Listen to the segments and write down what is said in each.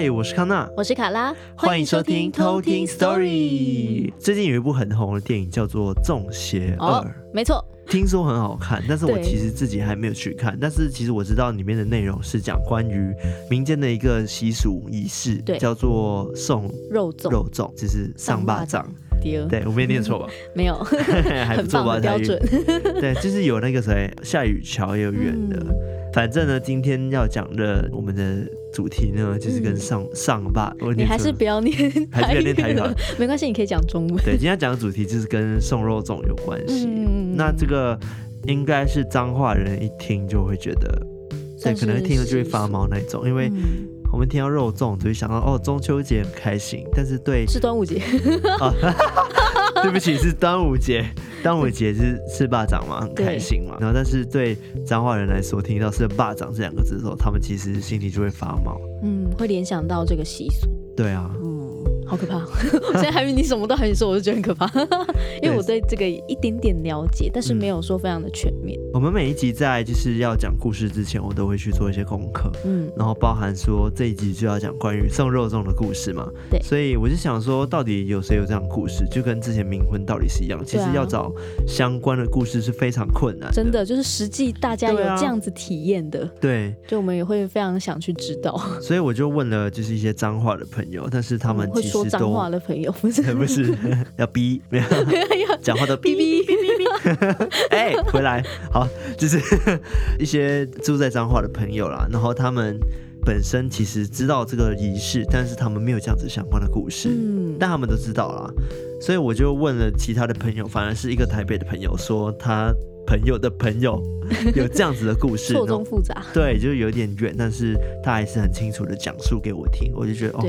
嗨，我是康娜，我是卡拉，欢迎收听偷听 Story。最近有一部很红的电影叫做《众邪二》，哦，没错，听说很好看，但是我其实自己还没有去看。但是其实我知道里面的内容是讲关于民间的一个习俗仪式，对，叫做送肉粽，肉粽就是上巴掌。对，我没念错吧？没有，还不错吧？标准。对，就是有那个谁，夏雨乔也有演的。嗯反正呢，今天要讲的我们的主题呢，就是跟上、嗯、上吧。你还是不要念，还是不要念台语好。没关系，你可以讲中文。对，今天讲的主题就是跟送肉粽有关系。嗯、那这个应该是脏话人一听就会觉得，对，可能一听了就会发毛那种，因为我们听到肉粽就会想到哦，中秋节很开心，但是对是端午节。哦 对不起，是端午节。端午节是是霸掌嘛，很开心嘛。然后，但是对彰化人来说，听到是霸掌这两个字的时候，他们其实心里就会发毛。嗯，会联想到这个习俗。对啊。好可怕！我现在还以为你什么都还没说，我就觉得很可怕。因为我对这个一点点了解，但是没有说非常的全面。我们每一集在就是要讲故事之前，我都会去做一些功课，嗯，然后包含说这一集就要讲关于送肉粽的故事嘛，对，所以我就想说，到底有谁有这样的故事，就跟之前冥婚到底是一样。其实要找相关的故事是非常困难的，真的就是实际大家有这样子体验的，对，就我们也会非常想去知道。所以我就问了，就是一些脏话的朋友，但是他们其实。说脏话的朋友 不是不是 要逼，没有 讲话都逼逼逼逼逼。哎，回来好，就是一些住在彰化的朋友啦，然后他们本身其实知道这个仪式，但是他们没有这样子相关的故事，嗯，但他们都知道啦，所以我就问了其他的朋友，反而是一个台北的朋友说，他朋友的朋友有这样子的故事，错综复杂，对，就有点远，但是他还是很清楚的讲述给我听，我就觉得哦。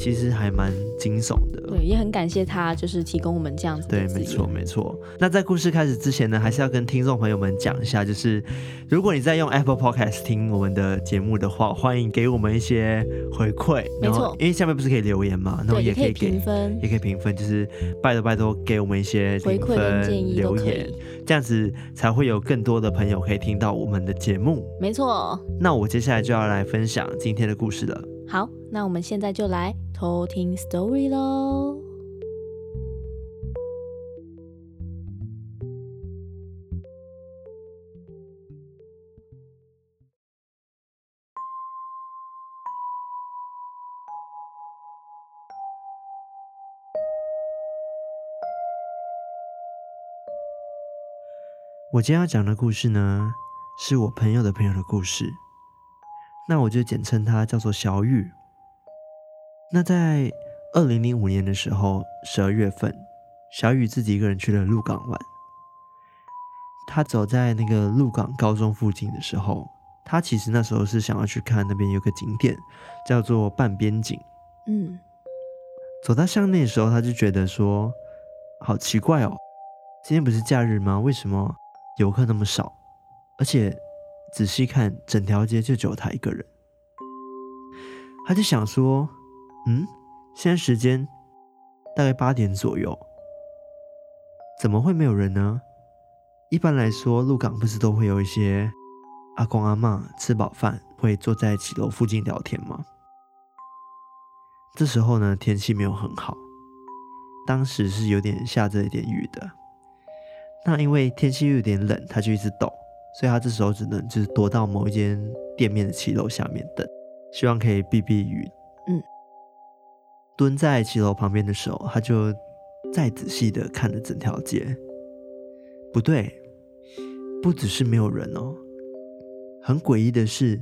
其实还蛮惊悚的，对，也很感谢他，就是提供我们这样子的。对，没错，没错。那在故事开始之前呢，还是要跟听众朋友们讲一下，就是如果你在用 Apple Podcast 听我们的节目的话，欢迎给我们一些回馈。没错，因为下面不是可以留言嘛，那么也可以给评分，也可以评分，就是拜托拜托给我们一些回馈建议留言，这样子才会有更多的朋友可以听到我们的节目。没错。那我接下来就要来分享今天的故事了。好，那我们现在就来偷听 story 喽。我今天要讲的故事呢，是我朋友的朋友的故事。那我就简称他叫做小雨。那在二零零五年的时候，十二月份，小雨自己一个人去了鹿港玩。他走在那个鹿港高中附近的时候，他其实那时候是想要去看那边有个景点，叫做半边景。嗯，走到巷内的时候，他就觉得说，好奇怪哦，今天不是假日吗？为什么游客那么少？而且。仔细看，整条街就只有他一个人。他就想说：“嗯，现在时间大概八点左右，怎么会没有人呢？一般来说，鹿港不是都会有一些阿公阿嬷吃饱饭会坐在骑楼附近聊天吗？这时候呢，天气没有很好，当时是有点下着一点雨的。那因为天气又有点冷，他就一直抖。”所以他这时候只能就是躲到某一间店面的骑楼下面等，希望可以避避雨。嗯，蹲在骑楼旁边的时候，他就再仔细的看了整条街。不对，不只是没有人哦，很诡异的是，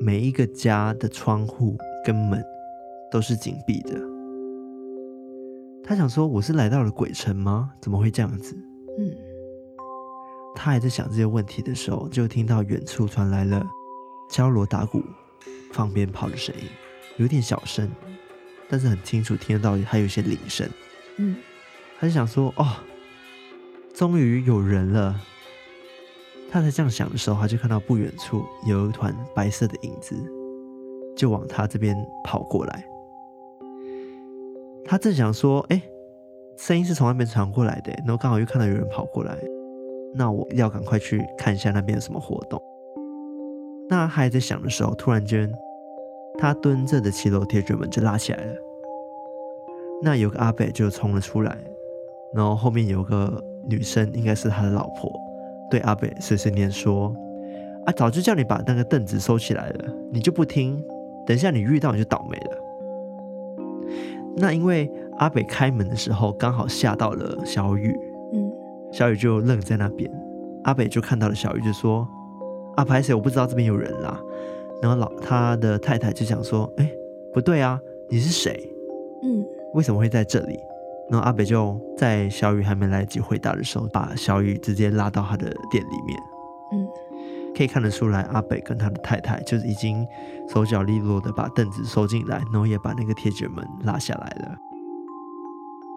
每一个家的窗户跟门都是紧闭的。他想说：“我是来到了鬼城吗？怎么会这样子？”嗯。他还在想这些问题的时候，就听到远处传来了敲锣打鼓、放鞭炮的声音，有点小声，但是很清楚听得到，还有一些铃声。嗯，他就想说：“哦，终于有人了。”他在这样想的时候，他就看到不远处有一团白色的影子，就往他这边跑过来。他正想说：“哎，声音是从那边传过来的。”然后刚好又看到有人跑过来。那我要赶快去看一下那边有什么活动。那还在想的时候，突然间他蹲着的骑楼铁卷门就拉起来了。那有个阿伯就冲了出来，然后后面有个女生，应该是他的老婆，对阿伯碎碎念说：“啊，早就叫你把那个凳子收起来了，你就不听，等一下你遇到你就倒霉了。”那因为阿伯开门的时候刚好下到了小雨，小雨就愣在那边，阿北就看到了小雨就说：“啊，拍谁，我不知道这边有人啦。”然后老他的太太就想说：“哎，不对啊，你是谁？嗯，为什么会在这里？”然后阿北就在小雨还没来得及回答的时候，把小雨直接拉到他的店里面。嗯，可以看得出来，阿北跟他的太太就是已经手脚利落的把凳子收进来，然后也把那个铁卷门拉下来了。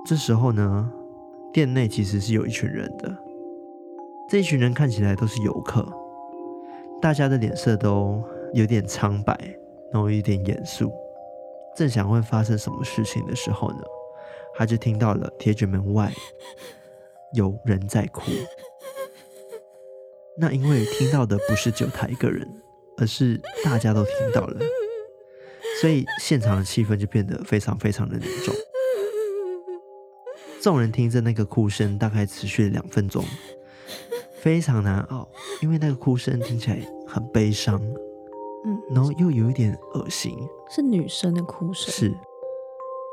这时候呢，店内其实是有一群人的，这一群人看起来都是游客，大家的脸色都。有点苍白，然后有点严肃，正想问发生什么事情的时候呢，他就听到了铁卷门外有人在哭。那因为听到的不是只有他一个人，而是大家都听到了，所以现场的气氛就变得非常非常的凝重。众人听着那个哭声，大概持续了两分钟，非常难熬，因为那个哭声听起来很悲伤。嗯，然后又有一点恶心，是女生的哭声，是，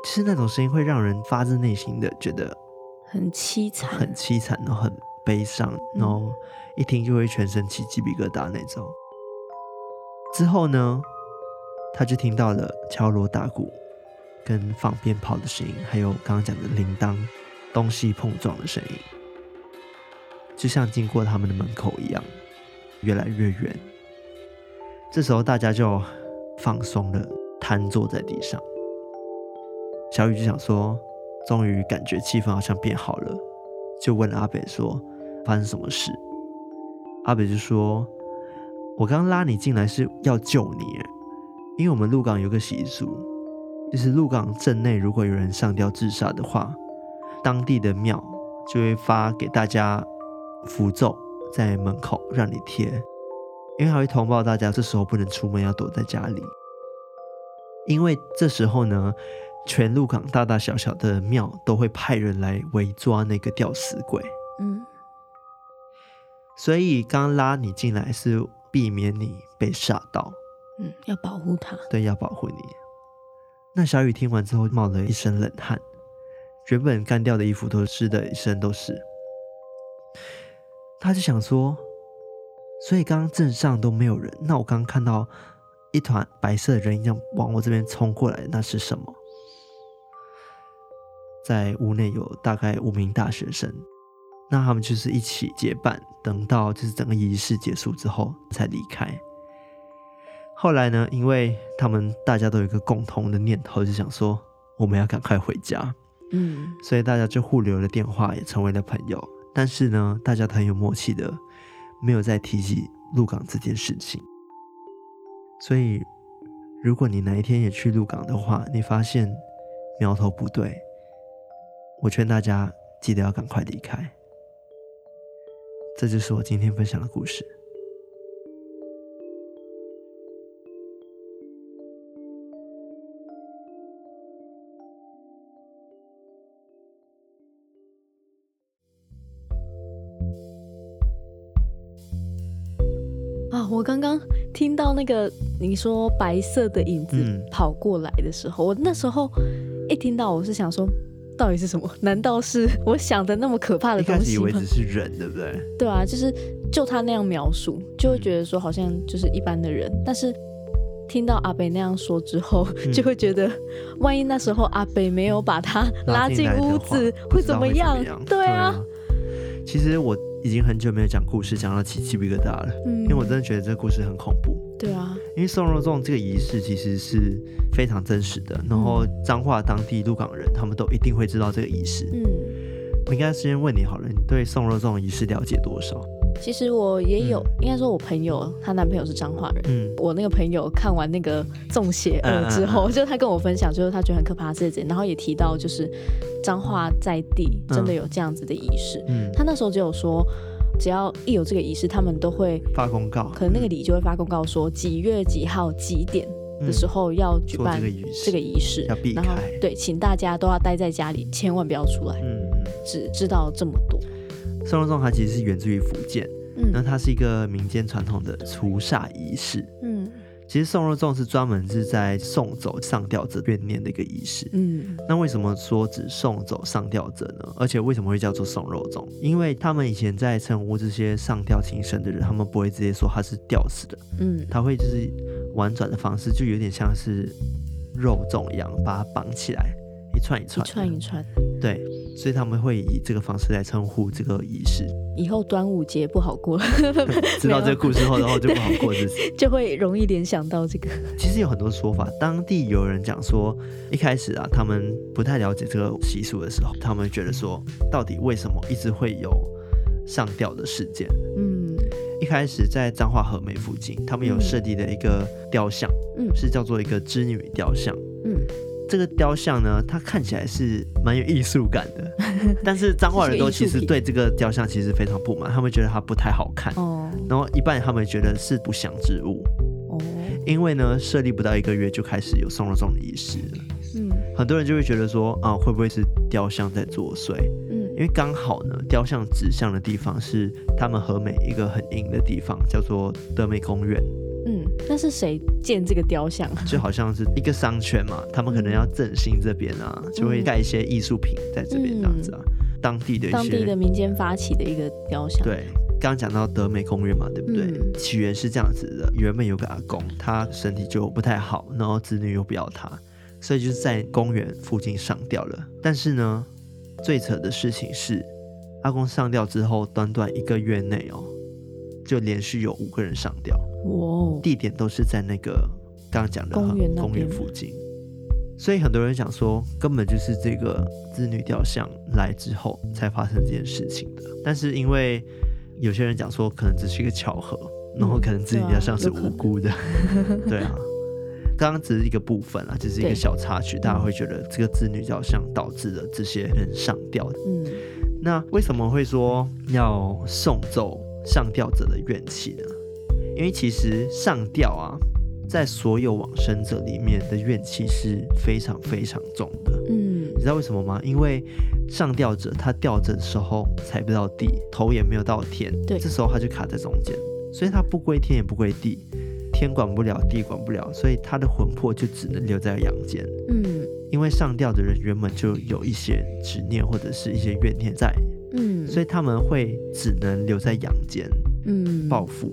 其实那种声音会让人发自内心的觉得很凄惨，很凄惨，然后很悲伤，然后一听就会全身起鸡皮疙瘩那种。之后呢，他就听到了敲锣打鼓、跟放鞭炮的声音，还有刚刚讲的铃铛东西碰撞的声音，就像经过他们的门口一样，越来越远。这时候大家就放松了，瘫坐在地上。小雨就想说，终于感觉气氛好像变好了，就问阿北说：“发生什么事？”阿北就说：“我刚拉你进来是要救你，因为我们鹿港有个习俗，就是鹿港镇内如果有人上吊自杀的话，当地的庙就会发给大家符咒在门口让你贴。”因为还会通报大家，这时候不能出门，要躲在家里。因为这时候呢，全鹿港大大小小的庙都会派人来围抓那个吊死鬼。嗯，所以刚拉你进来是避免你被吓到。嗯，要保护他。对，要保护你。那小雨听完之后冒了一身冷汗，原本干掉的衣服都湿的一身都是。他就想说。所以刚刚镇上都没有人，那我刚刚看到一团白色的人影往我这边冲过来，那是什么？在屋内有大概五名大学生，那他们就是一起结伴，等到就是整个仪式结束之后才离开。后来呢，因为他们大家都有一个共同的念头，就想说我们要赶快回家，嗯，所以大家就互留了电话，也成为了朋友。但是呢，大家都很有默契的。没有再提起鹿港这件事情，所以如果你哪一天也去鹿港的话，你发现苗头不对，我劝大家记得要赶快离开。这就是我今天分享的故事。我刚刚听到那个你说白色的影子跑过来的时候，嗯、我那时候一听到，我是想说，到底是什么？难道是我想的那么可怕的东西吗？一开始以为只是人，对不对？对啊，就是就他那样描述，就会觉得说好像就是一般的人。嗯、但是听到阿北那样说之后，嗯、就会觉得，万一那时候阿北没有把他拉进屋子，会怎么样？对啊，其实我。已经很久没有讲故事，讲到起鸡皮疙瘩了。嗯，因为我真的觉得这个故事很恐怖。对啊，因为送肉粽这个仪式其实是非常真实的。然后彰化当地鹿港人，他们都一定会知道这个仪式。嗯，我应该先问你好了，你对送肉粽仪式了解多少？其实我也有，嗯、应该说我朋友她男朋友是彰化人。嗯，我那个朋友看完那个中邪恶之后，就他跟我分享，就是他觉得很可怕这些，然后也提到就是彰化在地真的有这样子的仪式。嗯，他那时候就有说，只要一有这个仪式，他们都会发公告，可能那个里就会发公告说几月几号几点的时候要举办这个仪式，要避开。然后对，请大家都要待在家里，千万不要出来。嗯嗯，只知道这么多。送肉粽它其实是源自于福建，嗯，那它是一个民间传统的除煞仪式。嗯。其实送肉粽是专门是在送走上吊者怨念的一个仪式。嗯，那为什么说只送走上吊者呢？而且为什么会叫做送肉粽？因为他们以前在称呼这些上吊轻生的人，他们不会直接说他是吊死的。嗯，他会就是婉转的方式，就有点像是肉粽一样，把它绑起来。一串一串，一串一串，对，所以他们会以这个方式来称呼这个仪式。以后端午节不好过，知道这个故事后，然后就不好过日子，就会容易联想到这个。其实有很多说法，当地有人讲说，一开始啊，他们不太了解这个习俗的时候，他们觉得说，到底为什么一直会有上吊的事件？嗯，一开始在彰化和美附近，他们有设立的一个雕像，嗯，是叫做一个织女雕像，嗯。这个雕像呢，它看起来是蛮有艺术感的，但是彰化人都其实对这个雕像其实非常不满，他们觉得它不太好看。哦。然后一半他们觉得是不祥之物。哦。因为呢，设立不到一个月就开始有送肉粽的仪式了。嗯。很多人就会觉得说，啊，会不会是雕像在作祟？嗯。因为刚好呢，雕像指向的地方是他们和美一个很阴的地方，叫做德美公园。嗯，那是谁建这个雕像？就好像是一个商圈嘛，他们可能要振兴这边啊，嗯、就会盖一些艺术品在这边这样子啊。嗯、当地的一些当地的民间发起的一个雕像。对，刚刚讲到德美公园嘛，对不对？嗯、起源是这样子的，原本有个阿公，他身体就不太好，然后子女又不要他，所以就是在公园附近上吊了。但是呢，最扯的事情是，阿公上吊之后，短短一个月内哦，就连续有五个人上吊。哇，地点都是在那个刚刚讲的公园公园附近，所以很多人讲说，根本就是这个织女雕像来之后才发生这件事情的。但是因为有些人讲说，可能只是一个巧合，然后可能织女雕像是无辜的，对啊。刚刚只是一个部分啊，只是一个小插曲，大家会觉得这个织女雕像导致了这些人上吊。嗯，那为什么会说要送走上吊者的怨气呢？因为其实上吊啊，在所有往生者里面的怨气是非常非常重的。嗯，你知道为什么吗？因为上吊者他吊着的时候踩不到地，头也没有到天，对，这时候他就卡在中间，所以他不归天也不归地，天管不了，地管不了，所以他的魂魄就只能留在阳间。嗯，因为上吊的人原本就有一些执念或者是一些怨念在，嗯，所以他们会只能留在阳间，嗯，报复。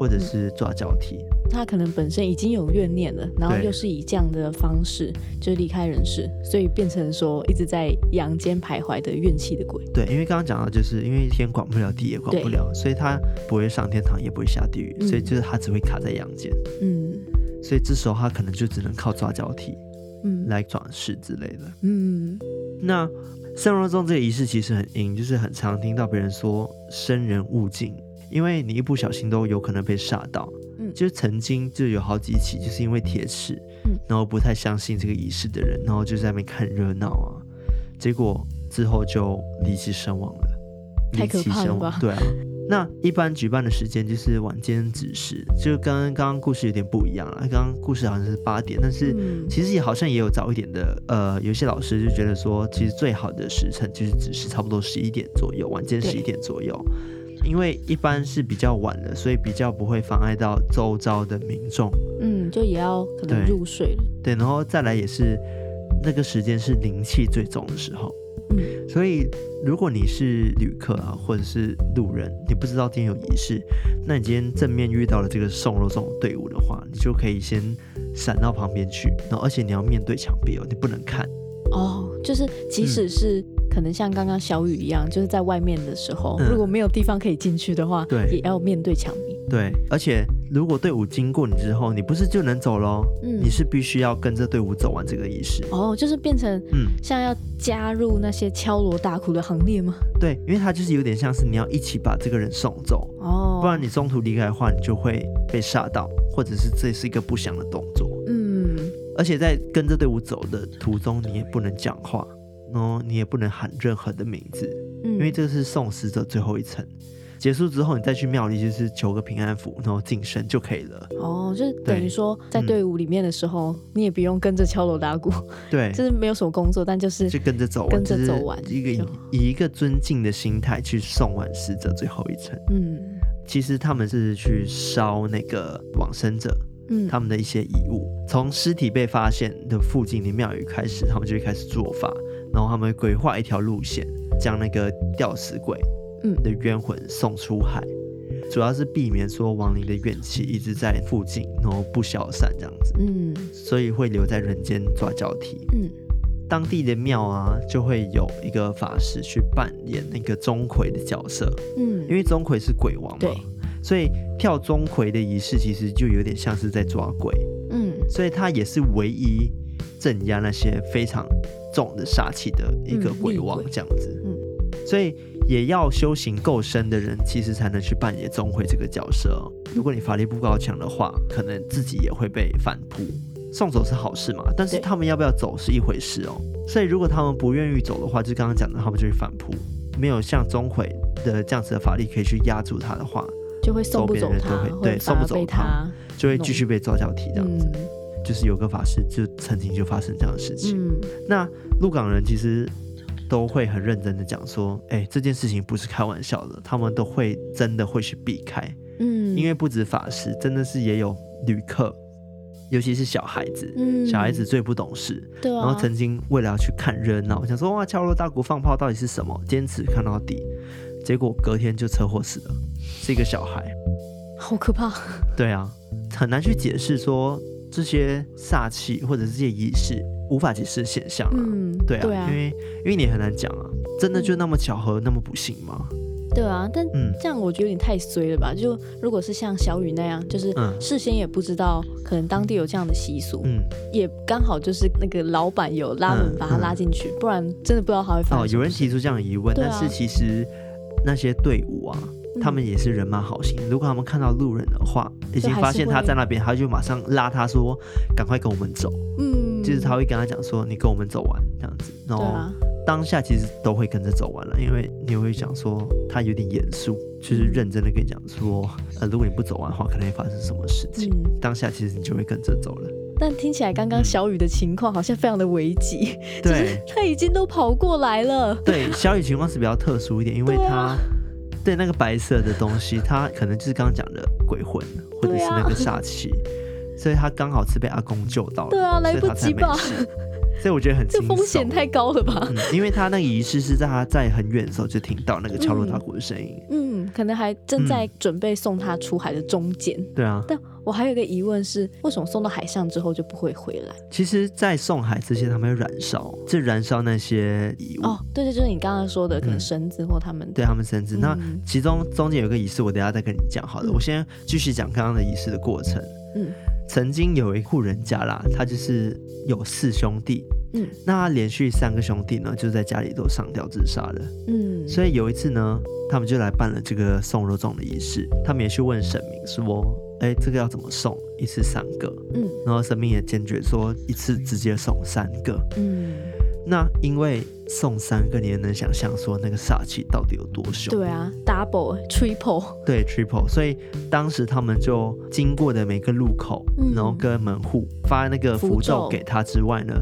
或者是抓交替，他可能本身已经有怨念了，然后又是以这样的方式就离开人世，所以变成说一直在阳间徘徊的怨气的鬼。对，因为刚刚讲到，就是因为天管不了，地也管不了，所以他不会上天堂，也不会下地狱，嗯、所以就是他只会卡在阳间。嗯，所以这时候他可能就只能靠抓交替，嗯，来转世之类的。嗯，那送肉粽这个仪式其实很阴，就是很常听到别人说生人勿近。因为你一不小心都有可能被煞到，嗯，就是曾经就有好几起，就是因为铁齿，嗯，然后不太相信这个仪式的人，然后就在那边看热闹啊，结果之后就离奇身亡了，太可怕了吧？对啊，那一般举办的时间就是晚间子时，就跟刚刚故事有点不一样了。刚刚故事好像是八点，但是其实也好像也有早一点的，呃，有些老师就觉得说，其实最好的时辰就是子时差不多十一点左右，晚间十一点左右。因为一般是比较晚的，所以比较不会妨碍到周遭的民众。嗯，就也要可能入睡了。对，然后再来也是那个时间是灵气最重的时候。嗯，所以如果你是旅客啊，或者是路人，你不知道今天有仪式，那你今天正面遇到了这个送肉粽队伍的话，你就可以先闪到旁边去。然后，而且你要面对墙壁哦，你不能看。哦，就是即使是、嗯。可能像刚刚小雨一样，就是在外面的时候，嗯、如果没有地方可以进去的话，对，也要面对墙壁。对，而且如果队伍经过你之后，你不是就能走喽？嗯，你是必须要跟着队伍走完这个仪式。哦，就是变成嗯，像要加入那些敲锣打鼓的行列吗？对，因为它就是有点像是你要一起把这个人送走哦，不然你中途离开的话，你就会被吓到，或者是这是一个不祥的动作。嗯，而且在跟着队伍走的途中，你也不能讲话。哦，你也不能喊任何的名字，嗯，因为这是送死者最后一程，结束之后，你再去庙里就是求个平安符，然后晋升就可以了。哦，就是等于说在队伍里面的时候，嗯、你也不用跟着敲锣打鼓，对，就是没有什么工作，但就是就跟着走，跟着走完，一个以一个尊敬的心态去送完死者最后一程。嗯，其实他们是去烧那个往生者，嗯，他们的一些遗物，从尸体被发现的附近的庙宇开始，他们就会开始做法，然后他们会规划一条路线，将那个吊死鬼。嗯的冤魂送出海，主要是避免说亡灵的怨气一直在附近，然后不消散这样子。嗯，所以会留在人间抓交替。嗯，当地的庙啊，就会有一个法师去扮演那个钟馗的角色。嗯，因为钟馗是鬼王嘛，所以跳钟馗的仪式其实就有点像是在抓鬼。嗯，所以他也是唯一镇压那些非常重的煞气的一个鬼王这样子。嗯，所以。也要修行够深的人，其实才能去扮演钟馗这个角色哦。如果你法力不高强的话，可能自己也会被反扑。送走是好事嘛，但是他们要不要走是一回事哦。所以如果他们不愿意走的话，就刚刚讲的，他们就会反扑。没有像钟馗的这样子的法力可以去压住他的话，就会送不走他，对，送不走他，就会继续被抓交替这样子。嗯、就是有个法师就曾经就发生这样的事情。嗯、那鹿港人其实。都会很认真的讲说，哎，这件事情不是开玩笑的，他们都会真的会去避开，嗯，因为不止法师，真的是也有旅客，尤其是小孩子，嗯，小孩子最不懂事，对啊，然后曾经为了要去看热闹，想说哇，敲锣打鼓放炮到底是什么，坚持看到底，结果隔天就车祸死了，是一个小孩，好可怕，对啊，很难去解释说这些煞气或者是这些仪式。无法解释的现象啊，嗯，对啊，对啊，因为因为你很难讲啊，真的就那么巧合，嗯、那么不幸吗？对啊，但这样我觉得有点太衰了吧？就如果是像小雨那样，就是事先也不知道，可能当地有这样的习俗，嗯，也刚好就是那个老板有拉门把他拉进去，不然真的不知道他会发生。哦，有人提出这样的疑问，啊、但是其实那些队伍啊。他们也是人蛮好心，如果他们看到路人的话，已经发现他在那边，他就马上拉他说：“赶快跟我们走。”嗯，就是他会跟他讲说：“你跟我们走完这样子。”然后当下其实都会跟着走完了，因为你会想说他有点严肃，就是认真的跟你讲说：“呃，如果你不走完的话，可能会发生什么事情。嗯”当下其实你就会跟着走了。但听起来刚刚小雨的情况好像非常的危急，对，他已经都跑过来了。对，小雨情况是比较特殊一点，因为他。对那个白色的东西，他可能就是刚刚讲的鬼魂，或者是那个煞气，啊、所以他刚好是被阿公救到了。对啊，来不及吧？所以我觉得很这风险太高了吧？嗯，因为他那个仪式是在他在很远的时候就听到那个敲锣打鼓的声音嗯，嗯，可能还正在准备送他出海的中间。嗯、对啊，但我还有一个疑问是，为什么送到海上之后就不会回来？其实，在送海之前，他们会燃烧，就燃烧那些遗物。哦，对对，就是你刚刚说的，可能绳子或他们、嗯、对他们绳子。嗯、那其中中间有个仪式，我等下再跟你讲好了。嗯、我先继续讲刚刚的仪式的过程。嗯，曾经有一户人家啦，他就是有四兄弟。嗯，那他连续三个兄弟呢，就在家里都上吊自杀了。嗯，所以有一次呢，他们就来办了这个送肉粽的仪式。他们也去问神明说：“哎，这个要怎么送？一次三个？”嗯，然后神明也坚决说一次直接送三个。嗯。那因为送三个，你也能想象说那个煞气到底有多凶？对啊，double triple，对 triple，所以当时他们就经过的每个路口，嗯、然后跟门户发那个符咒给他之外呢，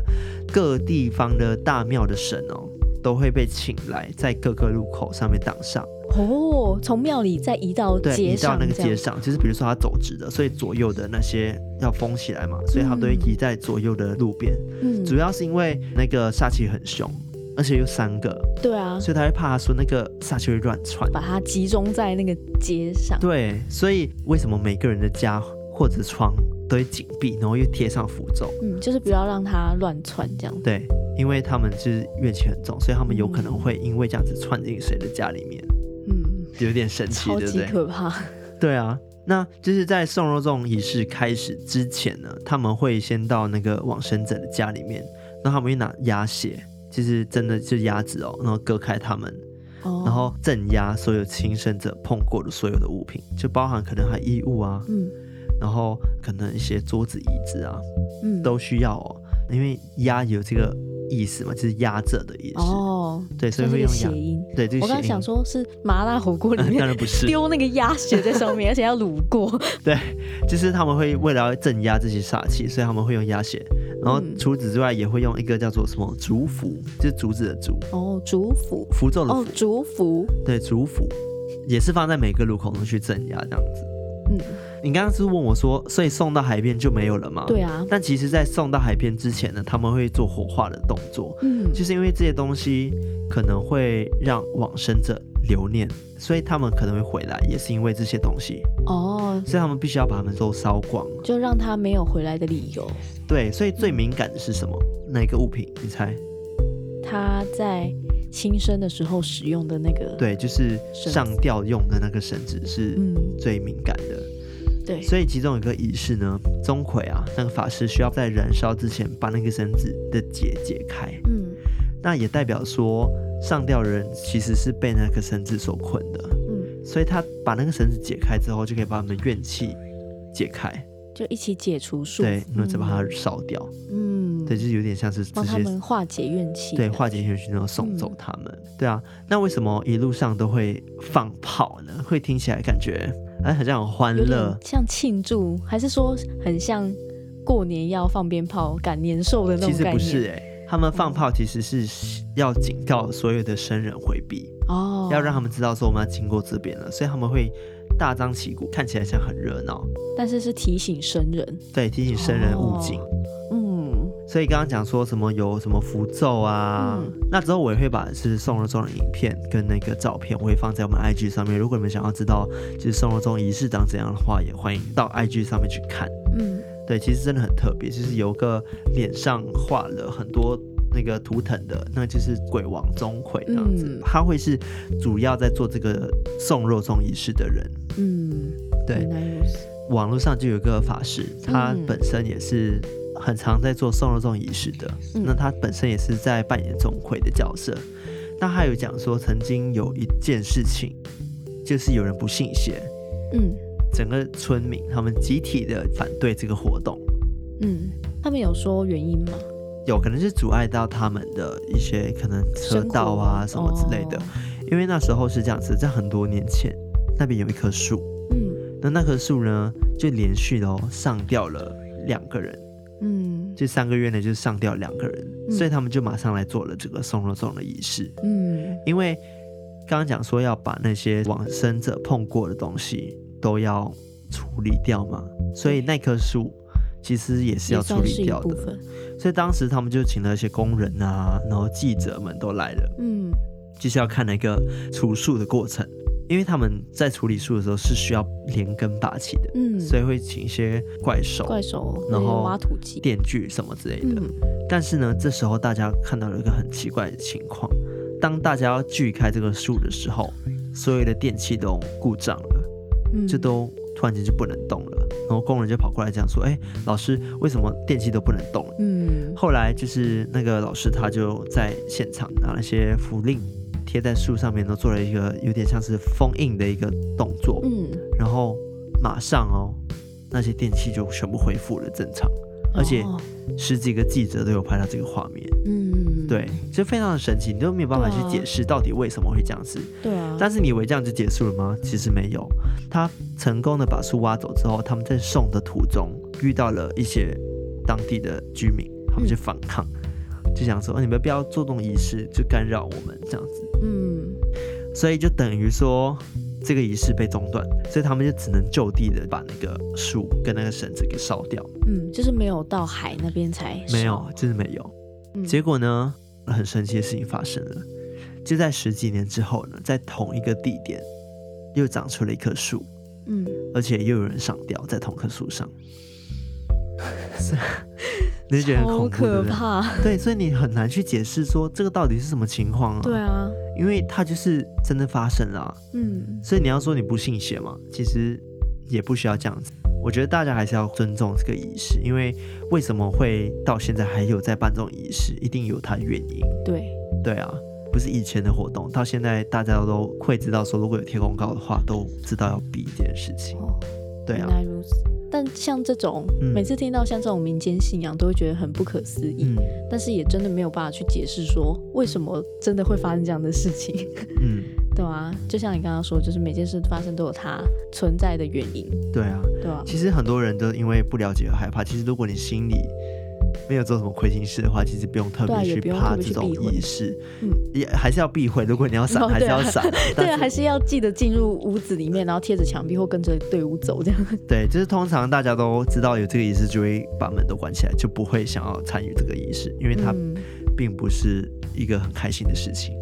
各地方的大庙的神哦，都会被请来在各个路口上面挡上。哦，从庙里再移到街上，对，移到那个街上，就是比如说他走直的，所以左右的那些要封起来嘛，所以他都会移在左右的路边。嗯，主要是因为那个煞气很凶，而且有三个。对啊，所以他会怕说那个煞气会乱窜，把它集中在那个街上。对，所以为什么每个人的家或者窗都会紧闭，然后又贴上符咒？嗯，就是不要让它乱窜这样。对，因为他们就是怨气很重，所以他们有可能会因为这样子窜进谁的家里面。嗯有点神奇，对不对？超级可怕。对啊，那就是在送肉粽仪式开始之前呢，他们会先到那个往生者的家里面，然后他们会拿鸭血，就是真的就是鸭子哦，然后割开他们，哦、然后镇压所有轻生者碰过的所有的物品，就包含可能还衣物啊，嗯，然后可能一些桌子椅子啊，嗯，都需要哦，因为鸭有这个意思嘛，就是压着的意思。哦，对，所以会用谐音。对，这个、我刚刚想说是麻辣火锅里面、嗯，当然不是丢 那个鸭血在上面，而且要卤过。对，就是他们会为了要镇压这些煞气，所以他们会用鸭血。然后除此之外，也会用一个叫做什么竹符，就是竹子的竹。哦，竹符，符咒的符。哦，竹符。对，竹符也是放在每个路口都去镇压这样子。嗯。你刚刚是问我说，所以送到海边就没有了吗？对啊。但其实，在送到海边之前呢，他们会做火化的动作。嗯，就是因为这些东西可能会让往生者留念，所以他们可能会回来，也是因为这些东西。哦。所以他们必须要把它们都烧光，就让他没有回来的理由。对，所以最敏感的是什么？哪个物品？你猜？他在轻生的时候使用的那个。对，就是上吊用的那个绳子是最敏感的。对，所以其中有一个仪式呢，钟馗啊，那个法师需要在燃烧之前把那个绳子的结解开。嗯，那也代表说上吊人其实是被那个绳子所困的。嗯，所以他把那个绳子解开之后，就可以把他们的怨气解开，就一起解除束缚。对，然后再把它烧掉。嗯，对，就是有点像是帮他们化解怨气。对，化解怨气，然后送走他们。嗯。对啊，那为什么一路上都会放炮呢？会听起来感觉。哎，好像很欢乐，像庆祝，还是说很像过年要放鞭炮赶年兽的那种感觉？其实不是哎、欸，他们放炮其实是要警告所有的生人回避哦，要让他们知道说我们要经过这边了，所以他们会大张旗鼓，看起来像很热闹，但是是提醒生人，对，提醒生人勿近。哦所以刚刚讲说什么有什么符咒啊、嗯，那之后我也会把是送肉粽的影片跟那个照片，我会放在我们 IG 上面。如果你们想要知道就是送肉粽仪式长怎样的话，也欢迎到 IG 上面去看。嗯，对，其实真的很特别，就是有个脸上画了很多那个图腾的，那就是鬼王钟馗这样子、嗯，他会是主要在做这个送肉粽仪式的人。嗯，对，网络上就有个法师，他本身也是。很常在做送肉粽仪式的，那他本身也是在扮演钟馗的角色。那他有讲说，曾经有一件事情，就是有人不信邪，嗯，整个村民他们集体的反对这个活动，嗯，他们有说原因吗？有可能是阻碍到他们的一些可能车道啊什么之类的，因为那时候是这样子，在很多年前，那边有一棵树，嗯，那那棵树呢，就连续的上吊了两个人。嗯，这三个月呢，就是上吊两个人，嗯，所以他们就马上来做了这个送肉粽的仪式。嗯，因为刚刚讲说要把那些往生者碰过的东西都要处理掉嘛，所以那棵树其实也是要处理掉的。所以当时他们就请了一些工人啊，然后记者们都来了，嗯，就是要看那个除树的过程。因为他们在处理树的时候是需要连根拔起的，嗯，所以会请一些怪手、怪手，然后挖土机、电锯什么之类的。嗯。但是呢，这时候大家看到了一个很奇怪的情况：当大家要锯开这个树的时候，所有的电器都故障了，嗯，就都突然间就不能动了。然后工人就跑过来这样说：“哎，老师，为什么电器都不能动了？”嗯，后来就是那个老师他就在现场拿了些符令。贴在树上面，都做了一个有点像是封印的一个动作，嗯，然后马上哦，那些电器就全部恢复了正常，而且十几个记者都有拍到这个画面，嗯，对，就非常的神奇，你都没有办法去解释到底为什么会这样子，对啊，但是你以为这样就结束了吗？其实没有，他成功的把树挖走之后，他们在送的途中遇到了一些当地的居民，他们就反抗。嗯就想说，你们不要做这种仪式，就干扰我们这样子。嗯，所以就等于说这个仪式被中断，所以他们就只能就地的把那个树跟那个绳子给烧掉。嗯，就是没有到海那边才没有，就是没有。嗯。结果呢，很神奇的事情发生了，就在十几年之后呢，在同一个地点又长出了一棵树。嗯，而且又有人上吊在同棵树上。是。你就觉得很恐怖，可怕，对，对，所以你很难去解释说这个到底是什么情况啊？对啊，因为它就是真的发生了啊。嗯，所以你要说你不信邪嘛，其实也不需要这样子。我觉得大家还是要尊重这个仪式，因为为什么会到现在还有在办这种仪式，一定有它的原因。对，对啊，不是以前的活动，到现在大家都会知道说，如果有贴公告的话，都知道要避这件事情。哦，对啊。但像这种、嗯、每次听到像这种民间信仰，都会觉得很不可思议。嗯、但是也真的没有办法去解释说为什么真的会发生这样的事情。嗯，对啊，就像你刚刚说，就是每件事发生都有它存在的原因。对啊，对啊。其实很多人都因为不了解而害怕。其实如果你心里没有做什么亏心事的话，其实不用特别去怕这种仪式，嗯，也还是要避讳。如果你要闪，还是要闪。对啊，还是要记得进入屋子里面，然后贴着墙壁或跟着队伍走这样。对，就是通常大家都知道有这个仪式，就会把门都关起来，就不会想要参与这个仪式，因为它并不是一个很开心的事情。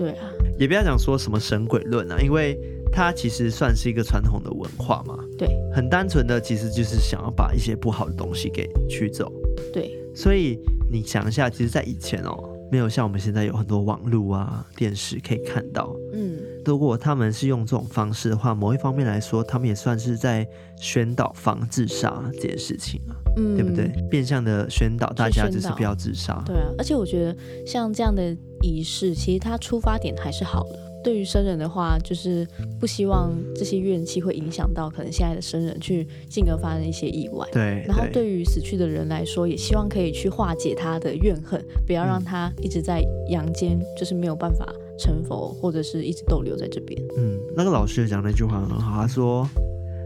对啊，也不要讲说什么神鬼论啊，因为它其实算是一个传统的文化嘛。对，很单纯的，其实就是想要把一些不好的东西给驱走。对。所以你想一下，其实，在以前哦，没有像我们现在有很多网络啊、电视可以看到。嗯，如果他们是用这种方式的话，某一方面来说，他们也算是在宣导防自杀这件事情啊，嗯，对不对？变相的宣导大家就是不要自杀。对啊，而且我觉得像这样的仪式，其实它出发点还是好的。对于生人的话，就是不希望这些怨气会影响到可能现在的生人，去进而发生一些意外。对。然后对于死去的人来说，也希望可以去化解他的怨恨，不要让他一直在阳间，就是没有办法成佛，或者是一直逗留在这边。嗯，那个老师讲那句话很好，他说：“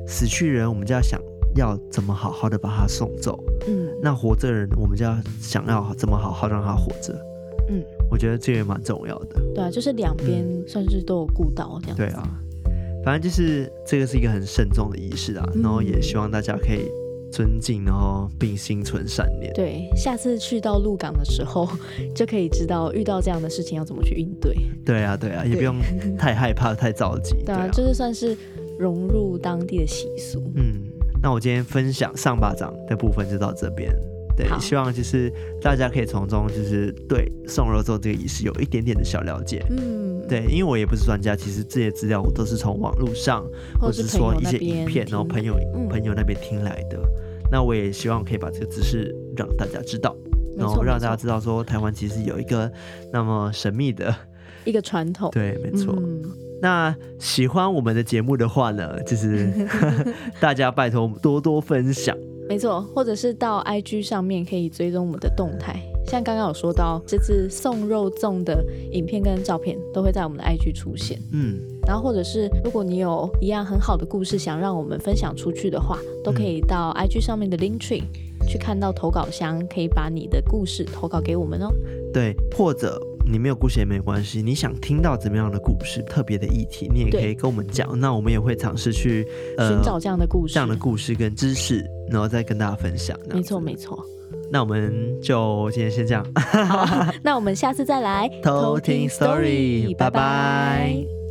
死去人，我们就要想要怎么好好的把他送走。嗯，那活着人，我们就要想要怎么好好让他活着。”嗯。我觉得这也蛮重要的。对啊，就是两边算是都有顾到这样、嗯。对啊，反正就是这个是一个很慎重的仪式啊，嗯、然后也希望大家可以尊敬，然后并心存善念。对，下次去到鹿港的时候，就可以知道遇到这样的事情要怎么去应对。对啊，对啊，也不用太害怕、太着急。对啊，就是算是融入当地的习俗。嗯，那我今天分享上巴掌的部分就到这边。对，好希望就是大家可以从中就是对送肉粽这个仪式有一点点的小了解。嗯，对，因为我也不是专家，其实这些资料我都是从网络上或者是说一些影片，然后朋友、嗯、朋友那边听来的。那我也希望可以把这个知识让大家知道，然后让大家知道说台湾其实有一个那么神秘的一个传统。对，没错。嗯、那喜欢我们的节目的话呢，就是 大家拜托多多分享。没错，或者是到 IG 上面可以追踪我们的动态，像刚刚有说到这次送肉粽的影片跟照片都会在我们的 IG 出现。嗯，然后或者是如果你有一样很好的故事想让我们分享出去的话，都可以到 IG 上面的 Linktree 去看到投稿箱，可以把你的故事投稿给我们哦。对，或者。你没有故事也没关系，你想听到怎么样的故事、特别的议题，你也可以跟我们讲。那我们也会尝试去呃寻找这样的故事、这样的故事跟知识，然后再跟大家分享。没错，没错。那我们就今天先这样。好，那我们下次再来 偷听 story，拜拜。拜拜。